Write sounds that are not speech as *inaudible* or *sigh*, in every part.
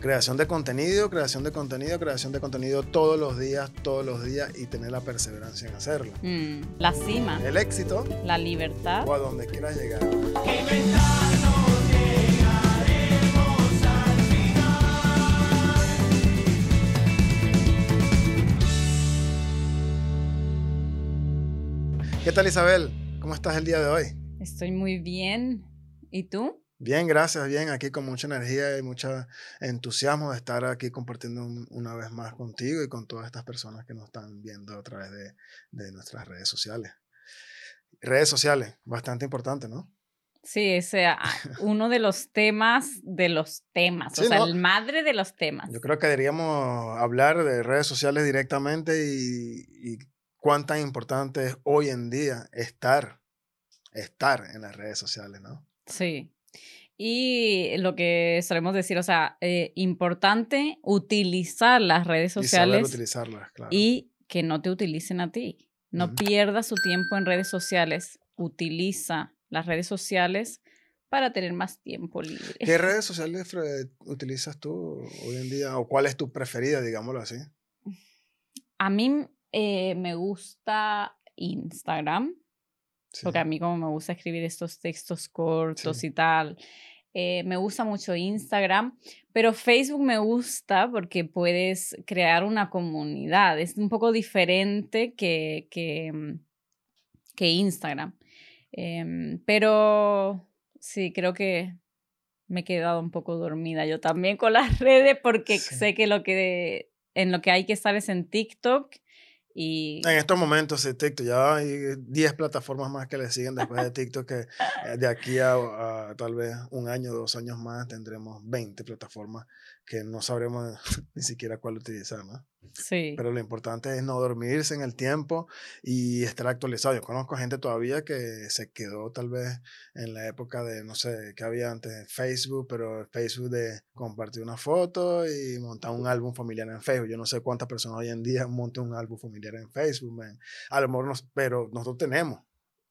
Creación de contenido, creación de contenido, creación de contenido todos los días, todos los días y tener la perseverancia en hacerlo. Mm, la cima, El éxito la libertad. o a donde quieras llegar. ¿Qué tal Isabel? ¿Cómo estás el día de hoy? Estoy muy bien. ¿Y tú? Bien, gracias, bien, aquí con mucha energía y mucho entusiasmo de estar aquí compartiendo un- una vez más contigo y con todas estas personas que nos están viendo a través de, de nuestras redes sociales. Redes sociales, bastante importante, ¿no? Sí, ese ah, uno de los temas de los temas, o sea, ¿no? el madre de los temas. Yo creo que deberíamos hablar de redes sociales directamente y, y cuán tan importante es hoy en día estar, estar en las redes sociales, ¿no? Sí. Y lo que solemos decir, o sea, eh, importante utilizar las redes sociales utilizarlas, claro. y que no te utilicen a ti. No pierdas su tiempo en redes sociales. Utiliza las redes sociales para tener más tiempo libre. ¿Qué redes sociales Fred, utilizas tú hoy en día? ¿O cuál es tu preferida, digámoslo así? A mí eh, me gusta Instagram, Sí. porque a mí como me gusta escribir estos textos cortos Sí. y tal, eh, me gusta mucho Instagram, pero Facebook me gusta porque puedes crear una comunidad. Es un poco diferente que, que, mm, que Instagram. Em, pero sí, creo que me he quedado un poco dormida yo también con las *laughs* redes porque Sí. sé que lo que en lo que hay que estar es en TikTok En estos momentos de TikTok, ya hay 10 plataformas más que le siguen después de TikTok, que eh, de aquí a, a tal vez un año, dos años más, tendremos 20 plataformas que no sabremos *laughs* ni siquiera cuál utilizar, ¿no? sí. Pero lo importante es no dormirse en el tiempo y estar actualizado. Yo conozco gente todavía que se quedó tal vez en la época de, no sé, que había antes Facebook, pero Facebook de compartir una foto y montar un álbum familiar en Facebook. Yo no sé cuántas personas hoy en día montan un álbum familiar en Facebook, man. A lo mejor, nos, pero nosotros tenemos,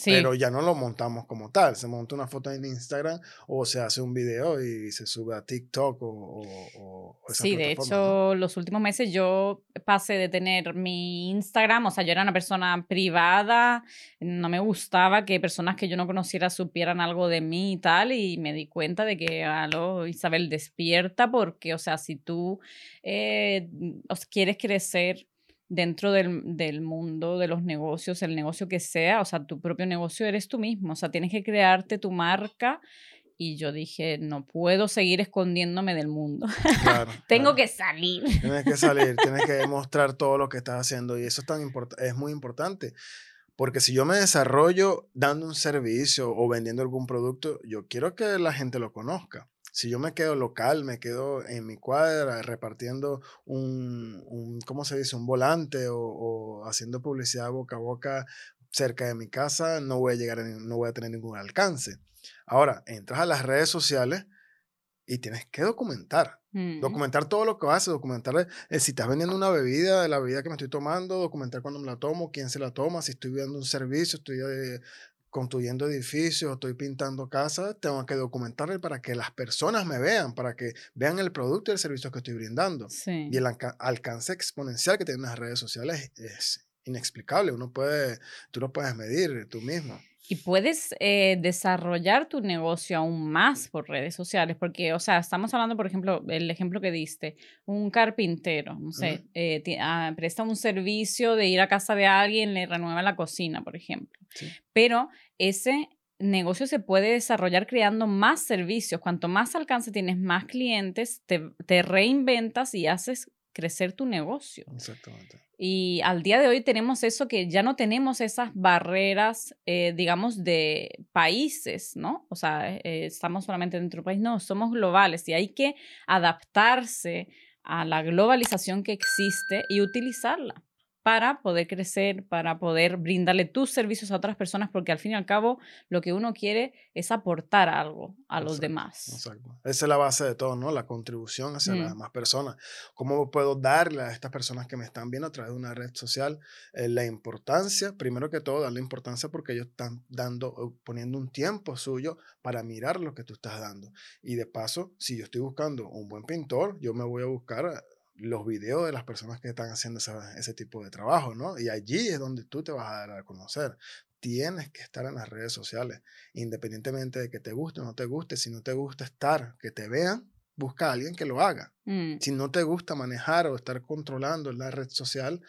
sí. pero ya no lo montamos como tal. Se monta una foto en Instagram o se hace un video y se sube a TikTok o, o, o esas Sí, de hecho, los últimos meses yo pasé de tener mi Instagram, o sea, yo era una persona privada, no me gustaba que personas que yo no conociera supieran algo de mí y tal, y me di cuenta de que, aló, Isabel, despierta, porque, o sea, si tú eh, os quieres crecer dentro del, del mundo de los negocios, el negocio que sea, o sea, tu propio negocio eres tú mismo, o sea, tienes que crearte tu marca. Y yo dije, no puedo seguir escondiéndome del mundo. Claro, *laughs* Tengo claro. que salir. Tienes que salir, tienes que *laughs* mostrar todo lo que estás haciendo y eso es, tan es muy importante. Porque si yo me desarrollo dando un servicio o vendiendo algún producto, yo quiero que la gente lo conozca. Si yo me quedo local, me quedo en mi cuadra repartiendo un, un ¿cómo se dice? Un volante o, o haciendo publicidad boca a boca cerca de mi casa, no voy a llegar, a no voy a tener ningún alcance. Ahora, entras a las redes sociales y tienes que documentar. Mm, Documentar todo lo que haces, documentar eh, si estás vendiendo una bebida, la bebida que me estoy tomando, documentar cuándo me la tomo, quién se la toma, si estoy viendo un servicio, estoy eh, construyendo edificios, estoy pintando casas, tengo que documentarlo para que las personas me vean, para que vean el producto y el servicio que estoy brindando. Sí. Y el alca- alcance exponencial que tienen las redes sociales es inexplicable. Uno puede, tú lo puedes medir tú mismo. Y puedes eh, desarrollar tu negocio aún más por redes sociales, porque, o sea, estamos hablando, por ejemplo, el ejemplo que diste, un carpintero, no sé, eh, ah, presta un servicio de ir a casa de alguien, le renueva la cocina, por ejemplo. Sí. Pero ese negocio se puede desarrollar creando más servicios. Cuanto más alcance tienes, más clientes, te, te reinventas y haces crecer tu negocio. Exactamente. Y al día de hoy tenemos eso que ya no tenemos esas barreras, eh, digamos, de países, ¿no? O sea, eh, estamos solamente dentro del país, no, somos globales y hay que adaptarse a la globalización que existe y utilizarla. Para poder crecer, para poder brindarle tus servicios a otras personas, porque al fin y al cabo lo que uno quiere es aportar algo a los demás. Exacto. Esa es la base de todo, ¿no? La contribución hacia las mm. demás personas. ¿Cómo puedo darle a estas personas que me están viendo a través de una red social eh, la importancia? Primero que todo, darle importancia porque ellos están dando, poniendo un tiempo suyo para mirar lo que tú estás dando. Y de paso, si yo estoy buscando un buen pintor, yo me voy a buscar los videos de las personas que están haciendo ese tipo de trabajo, ¿no? Y allí es donde tú te vas a dar a conocer. Tienes que estar en las redes sociales, independientemente de que te guste o no te guste. Si no te gusta estar, que te vean, busca a alguien que lo haga. Mm. Si no te gusta manejar o estar controlando la red social,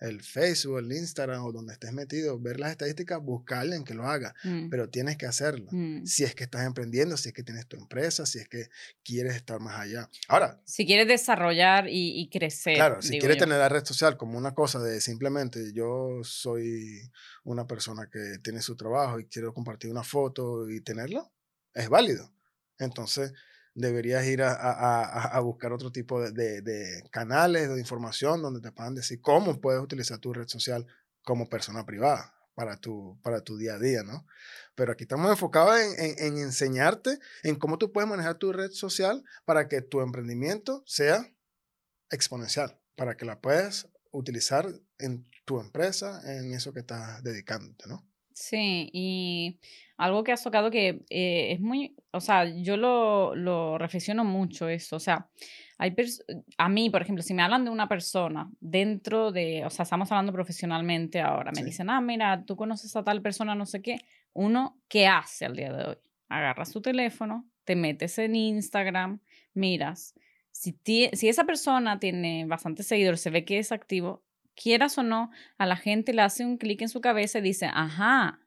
el Facebook, el Instagram o donde estés metido, ver las estadísticas, buscar a alguien que lo haga, mm. pero tienes que hacerlo. Mm. Si es que estás emprendiendo, si es que tienes tu empresa, si es que quieres estar más allá. Ahora, si quieres desarrollar y, crecer. Claro, si quieres tener la red social como una cosa de simplemente yo soy una persona que tiene su trabajo y quiero compartir una foto y tenerla, es válido. Entonces, deberías ir a, buscar otro tipo de, canales de información donde te puedan decir cómo puedes utilizar tu red social como persona privada para tu, para tu día a día, ¿no? Pero aquí estamos enfocados en, enseñarte en cómo tú puedes manejar tu red social para que tu emprendimiento sea exponencial, para que la puedas utilizar en tu empresa, en eso que estás dedicándote, ¿no? Sí, y algo que has tocado que eh, es muy, o sea, yo lo, lo reflexiono mucho eso, o sea, hay a mí, por ejemplo, si me hablan de una persona dentro de, o sea, estamos hablando profesionalmente ahora, me dicen, ah, mira, tú conoces a tal persona, no sé qué, uno, ¿qué hace al día de hoy? Agarras tu teléfono, te metes en Instagram, miras, si, si esa persona tiene bastantes seguidores, se ve que es activo, quieras o no, a la gente le hace un clic en su cabeza y dice, ajá,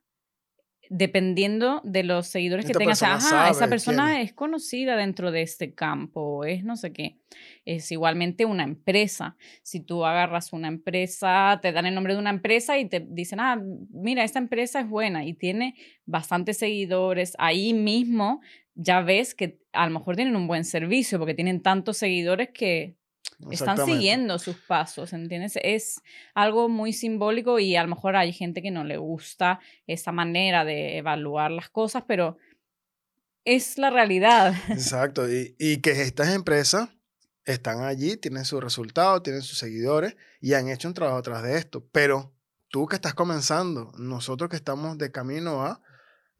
dependiendo de los seguidores que tengas, ajá, esa persona es conocida dentro de este campo, es no sé qué. Es igualmente una empresa. Si tú agarras una empresa, te dan el nombre de una empresa y te dicen, ah, mira, esta empresa es buena y tiene bastantes seguidores, ahí mismo ya ves que a lo mejor tienen un buen servicio porque tienen tantos seguidores que están siguiendo sus pasos, ¿entiendes? Es algo muy simbólico y a lo mejor hay gente que no le gusta esa manera de evaluar las cosas, pero es la realidad. *laughs* Exacto, y, y que estas empresas están allí, tienen sus resultados, tienen sus seguidores y han hecho un trabajo atrás de esto, pero tú que estás comenzando, nosotros que estamos de camino a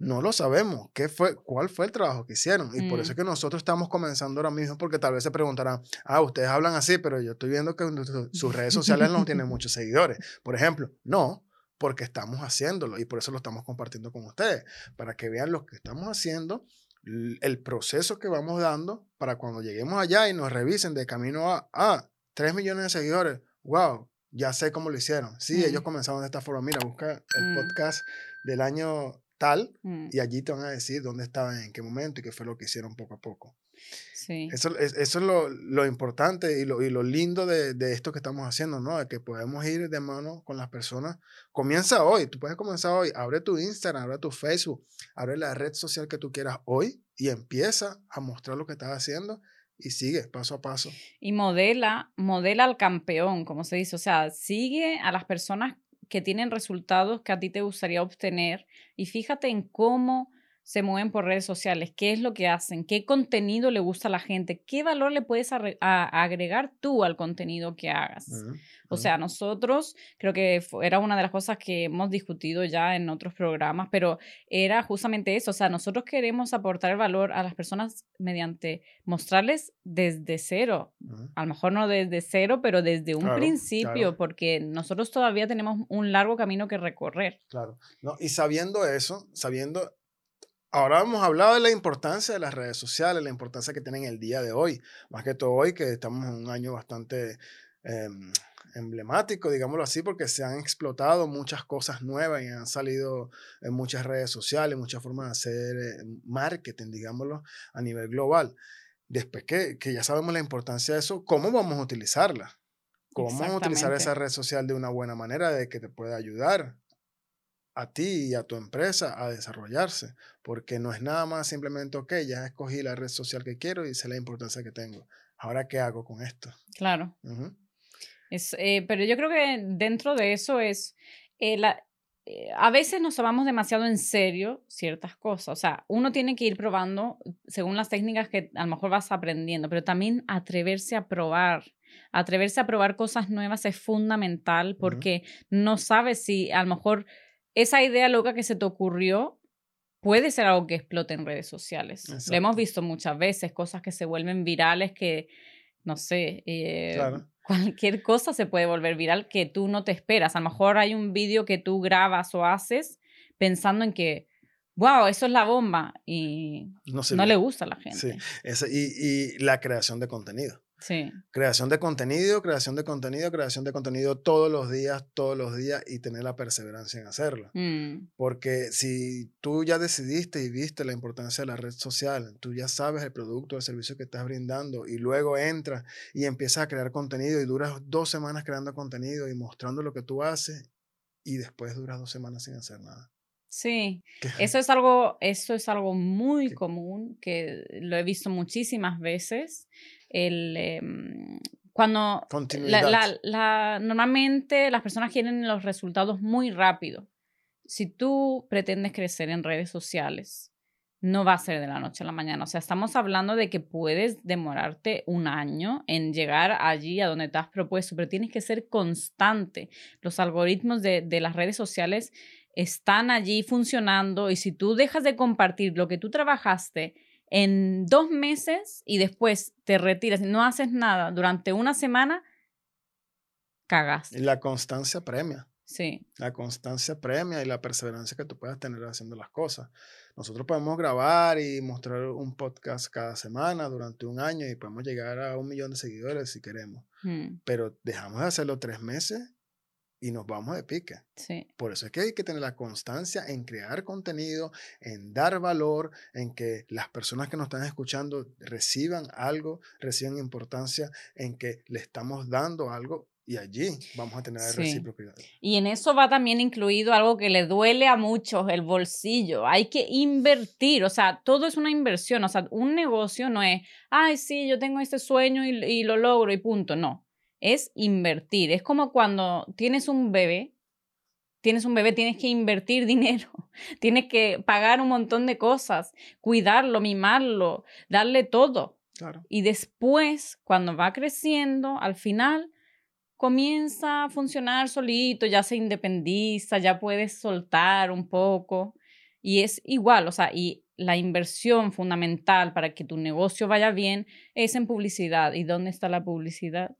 no lo sabemos. ¿Qué fue, ¿Cuál fue el trabajo que hicieron? Y por eso mm. es que nosotros estamos comenzando ahora mismo, porque tal vez se preguntarán, ah, ustedes hablan así, pero yo estoy viendo que sus redes sociales no tienen *laughs* muchos seguidores. Por ejemplo, no, porque estamos haciéndolo y por eso lo estamos compartiendo con ustedes, para que vean lo que estamos haciendo, el proceso que vamos dando para cuando lleguemos allá y nos revisen de camino a, ah, 3 millones de seguidores, wow, ya sé cómo lo hicieron. Sí, ellos mm. comenzaron de esta forma. Mira, busca el mm. podcast del año tal, mm. y allí te van a decir dónde estaban, en qué momento y qué fue lo que hicieron poco a poco. Sí. Eso, es, eso es lo, lo, importante y lo, y lo lindo de, de, esto que estamos haciendo, ¿no? De que podemos ir de mano con las personas. Comienza hoy, tú puedes comenzar hoy. Abre tu Instagram, abre tu Facebook, abre la red social que tú quieras hoy y empieza a mostrar lo que estás haciendo y sigue paso a paso. Y modela, modela al campeón, como se dice. O sea, sigue a las personas que tienen resultados que a ti te gustaría obtener y fíjate en cómo se mueven por redes sociales, qué es lo que hacen, qué contenido le gusta a la gente, qué valor le puedes agregar tú al contenido que hagas. O sea, nosotros creo que era una de las cosas que hemos discutido ya en otros programas, pero era justamente eso. O sea, nosotros queremos aportar el valor a las personas mediante mostrarles desde cero. A lo mejor no desde cero, pero desde un principio, porque nosotros todavía tenemos un largo camino que recorrer. Claro. No, y sabiendo eso, sabiendo Ahora hemos hablado de la importancia de las redes sociales, la importancia que tienen el día de hoy, más que todo hoy que estamos en un año bastante em, emblemático, digámoslo así, porque se han explotado muchas cosas nuevas y han salido en muchas redes sociales, muchas formas de hacer eh, marketing, digámoslo, a nivel global. Después que, que ya sabemos la importancia de eso, ¿cómo vamos a utilizarla? ¿Cómo vamos a utilizar esa red social de una buena manera de que te pueda ayudar a ti y a tu empresa a desarrollarse, porque no es nada más simplemente, ok, ya escogí la red social que quiero y sé la importancia que tengo. Ahora, ¿qué hago con esto? Claro. Es, eh, pero yo creo que dentro de eso es, eh, la, eh, a veces nos tomamos demasiado en serio ciertas cosas. O sea, uno tiene que ir probando según las técnicas que a lo mejor vas aprendiendo, pero también atreverse a probar. Atreverse a probar cosas nuevas es fundamental porque no sabes si a lo mejor esa idea loca que se te ocurrió puede ser algo que explote en redes sociales. Lo hemos visto muchas veces, cosas que se vuelven virales que, no sé, eh, *laughs* cualquier cosa se puede volver viral que tú no te esperas. A lo mejor hay un vídeo que tú grabas o haces pensando en que, wow, eso es la bomba y no, le gusta a la gente. Sí, y, y la creación de contenido. Sí. Creación de contenido, creación de contenido, creación de contenido todos los días, todos los días y tener la perseverancia en hacerlo. Mm. Porque si tú ya decidiste y viste la importancia de la red social, tú ya sabes el producto o el servicio que estás brindando y luego entras y empiezas a crear contenido y duras dos semanas creando contenido y mostrando lo que tú haces y después duras dos semanas sin hacer nada. Sí, eso es algo, eso es algo muy común que lo he visto muchísimas veces el, em, cuando la, normalmente las personas quieren los resultados muy rápido. Si tú pretendes crecer en redes sociales, no va a ser de la noche a la mañana. O sea, estamos hablando de que puedes demorarte un año en llegar allí a donde te has propuesto, pero tienes que ser constante. Los algoritmos de, de las redes sociales están allí funcionando y si tú dejas de compartir lo que tú trabajaste en dos meses y después te retiras y no haces nada durante una semana, cagas. Y la constancia premia. Sí. La constancia premia y la perseverancia que tú puedas tener haciendo las cosas. Nosotros podemos grabar y mostrar un podcast cada semana durante un año y podemos llegar a un millón de seguidores si queremos. Mm. Pero dejamos de hacerlo tres meses y nos vamos de pique. Sí. Por eso es que hay que tener la constancia en crear contenido, en dar valor, en que las personas que nos están escuchando reciban algo, reciban importancia, en que le estamos dando algo y allí vamos a tener reciprocidad. Y en eso va también incluido algo que le duele a muchos, el bolsillo. Hay que invertir, o sea, todo es una inversión. O sea, un negocio no es, ay, sí, yo tengo este sueño y, y lo logro y punto. No es invertir. Es como cuando tienes un bebé, tienes un bebé, tienes que invertir *laughs* dinero, tienes que pagar un montón de cosas, cuidarlo, mimarlo, darle todo. Y después, cuando va creciendo, al final comienza a funcionar solito, ya se independiza, ya puedes soltar un poco. Y es igual, o sea, y la inversión fundamental para que tu negocio vaya bien es en publicidad. ¿Y dónde está la publicidad?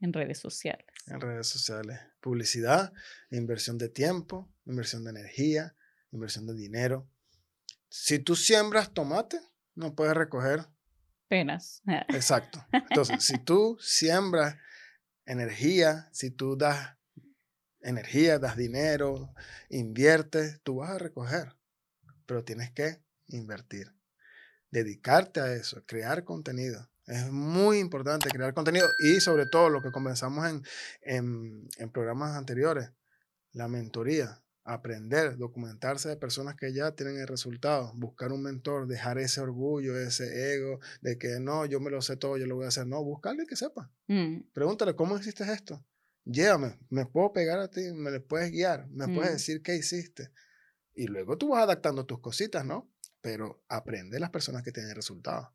En redes sociales. En redes sociales. Publicidad, inversión de tiempo, inversión de energía, inversión de dinero. Si tú siembras tomate, no puedes recoger. Penas. *laughs* Exacto. Entonces, si tú siembras energía, si tú das energía, das dinero, inviertes, tú vas a recoger. Pero tienes que invertir. Dedicarte a eso, crear contenido. Es muy importante crear contenido y sobre todo lo que comenzamos en, en, programas anteriores, la mentoría, aprender, documentarse de personas que ya tienen el resultado, buscar un mentor, dejar ese orgullo, ese ego de que no, yo me lo sé todo, yo lo voy a hacer. No, buscarle que sepa. Mm. Pregúntale, ¿cómo hiciste esto? Llévame, me puedo pegar a ti, me le puedes guiar, me puedes mm. decir qué hiciste. Y luego tú vas adaptando tus cositas, ¿no? Pero aprende las personas que tienen resultados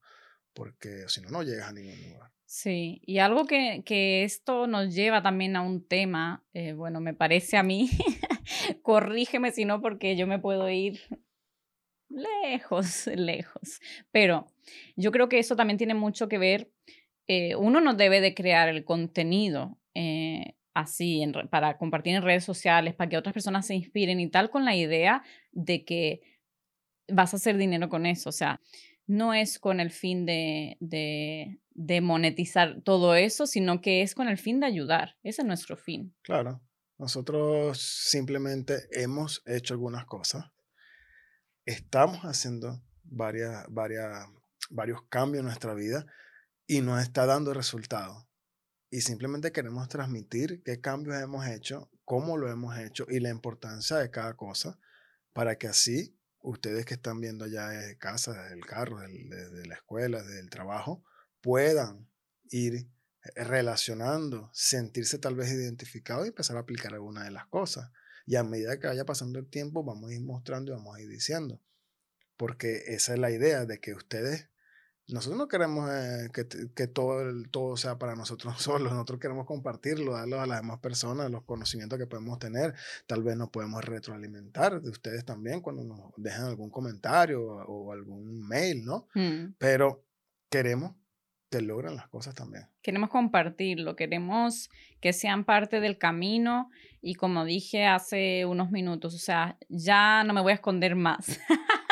porque si no, no llegas a ningún lugar. Sí, y algo que, que esto nos lleva también a un tema, eh, bueno, me parece a mí, *laughs* corrígeme si no, porque yo me puedo ir lejos, *laughs* lejos, pero yo creo que eso también tiene mucho que ver, eh, uno no debe de crear el contenido. Eh, así para compartir en redes sociales, para que otras personas se inspiren y tal, con la idea de que vas a hacer dinero con eso. O sea, no es con el fin de, de, monetizar todo eso, sino que es con el fin de ayudar. Ese es nuestro fin. Claro. Nosotros simplemente hemos hecho algunas cosas. Estamos haciendo varias, varias, varios cambios en nuestra vida y nos está dando resultados. Y simplemente queremos transmitir qué cambios hemos hecho, cómo lo hemos hecho y la importancia de cada cosa para que así ustedes que están viendo allá desde casa, desde el carro, desde, la escuela, desde el trabajo, puedan ir eh, relacionando, sentirse tal vez identificado y empezar a aplicar alguna de las cosas. Y a medida que vaya pasando el tiempo, vamos a ir mostrando y vamos a ir diciendo. Porque esa es la idea de que ustedes nosotros no queremos eh, que, que, todo, todo sea para nosotros *laughs* solos, nosotros queremos compartirlo, darlo a las demás personas, los conocimientos que podemos tener. Tal vez nos podemos retroalimentar de ustedes también cuando nos dejan algún comentario o, algún mail, ¿no? Mm. Pero queremos que logren las cosas también. Queremos compartirlo, queremos que sean parte del camino y como dije hace unos minutos, o sea, ya no me voy a esconder más. *laughs*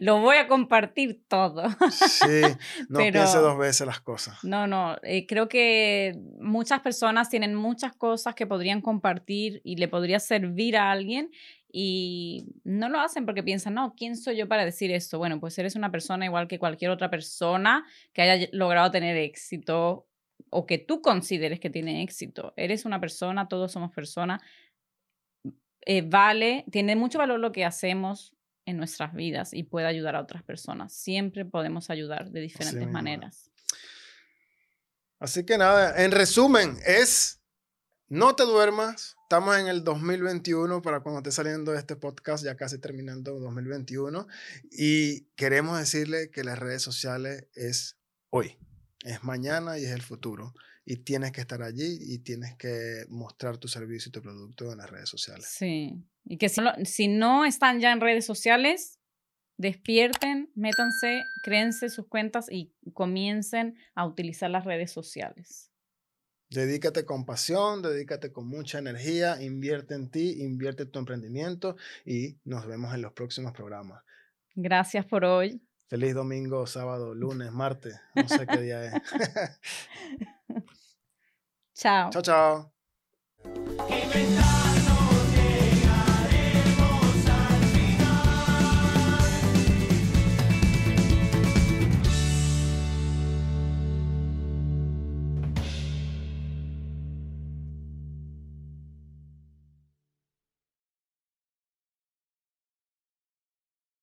lo voy a compartir todo. Sí, *laughs* no piense dos veces las cosas. No, no, eh, creo que muchas personas tienen muchas cosas que podrían compartir y le podría servir a alguien y no lo hacen porque piensan, no, ¿quién soy yo para decir esto? Bueno, pues eres una persona igual que cualquier otra persona que haya logrado tener éxito o que tú consideres que tiene éxito. Eres una persona, todos somos personas. Eh, vale, tiene mucho valor lo que hacemos, en nuestras vidas y puede ayudar a otras personas. Siempre podemos ayudar de diferentes maneras. Así que nada, en resumen, es no te duermas. Estamos en el 2021 para cuando esté saliendo este podcast, ya casi terminando 2021. Y queremos decirle que las redes sociales es hoy, es mañana y es el futuro y tienes que estar allí y tienes que mostrar tu servicio y tu producto en las redes sociales. Sí, y que si, si no están ya en redes sociales, despierten, métanse, créense sus cuentas y comiencen a utilizar las redes sociales. Dedícate con pasión, dedícate con mucha energía, invierte en ti, invierte en tu emprendimiento y nos vemos en los próximos programas. Gracias por hoy. Feliz domingo, sábado, lunes, martes, no sé qué día es. *laughs* chao. Chao, chao.